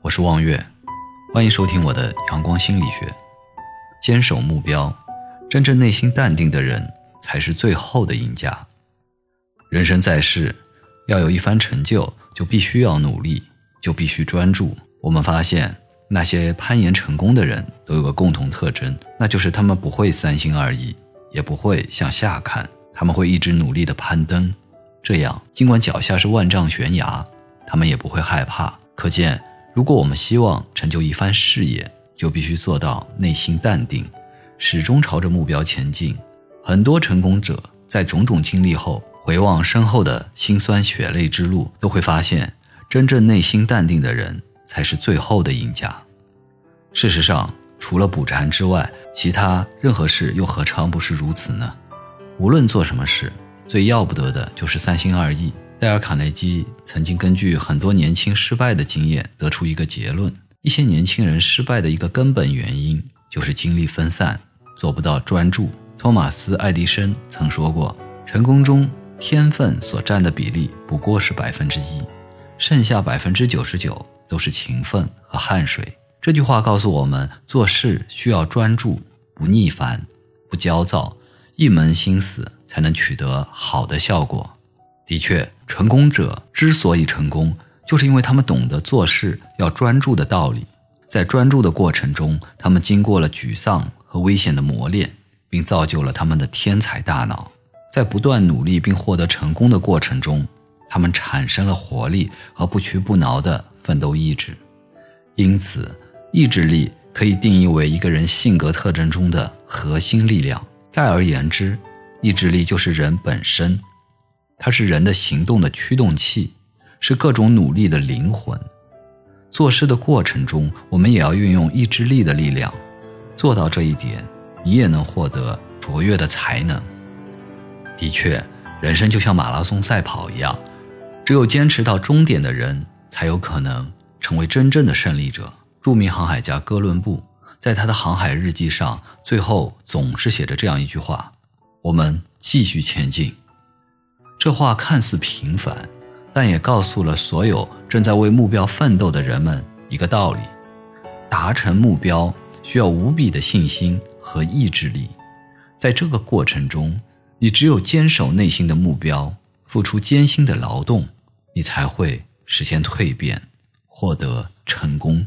我是望月，欢迎收听我的阳光心理学。坚守目标，真正内心淡定的人才是最后的赢家。人生在世，要有一番成就，就必须要努力，就必须专注。我们发现，那些攀岩成功的人都有个共同特征，那就是他们不会三心二意，也不会向下看，他们会一直努力的攀登。这样，尽管脚下是万丈悬崖，他们也不会害怕。可见，如果我们希望成就一番事业，就必须做到内心淡定，始终朝着目标前进。很多成功者在种种经历后，回望身后的辛酸血泪之路，都会发现，真正内心淡定的人才是最后的赢家。事实上，除了补禅之外，其他任何事又何尝不是如此呢？无论做什么事。最要不得的就是三心二意。戴尔·卡内基曾经根据很多年轻失败的经验得出一个结论：一些年轻人失败的一个根本原因就是精力分散，做不到专注。托马斯·爱迪生曾说过：“成功中天分所占的比例不过是百分之一，剩下百分之九十九都是勤奋和汗水。”这句话告诉我们，做事需要专注，不逆烦，不焦躁。一门心思才能取得好的效果。的确，成功者之所以成功，就是因为他们懂得做事要专注的道理。在专注的过程中，他们经过了沮丧和危险的磨练，并造就了他们的天才大脑。在不断努力并获得成功的过程中，他们产生了活力和不屈不挠的奋斗意志。因此，意志力可以定义为一个人性格特征中的核心力量。概而言之，意志力就是人本身，它是人的行动的驱动器，是各种努力的灵魂。做事的过程中，我们也要运用意志力的力量，做到这一点，你也能获得卓越的才能。的确，人生就像马拉松赛跑一样，只有坚持到终点的人，才有可能成为真正的胜利者。著名航海家哥伦布。在他的航海日记上，最后总是写着这样一句话：“我们继续前进。”这话看似平凡，但也告诉了所有正在为目标奋斗的人们一个道理：达成目标需要无比的信心和意志力。在这个过程中，你只有坚守内心的目标，付出艰辛的劳动，你才会实现蜕变，获得成功。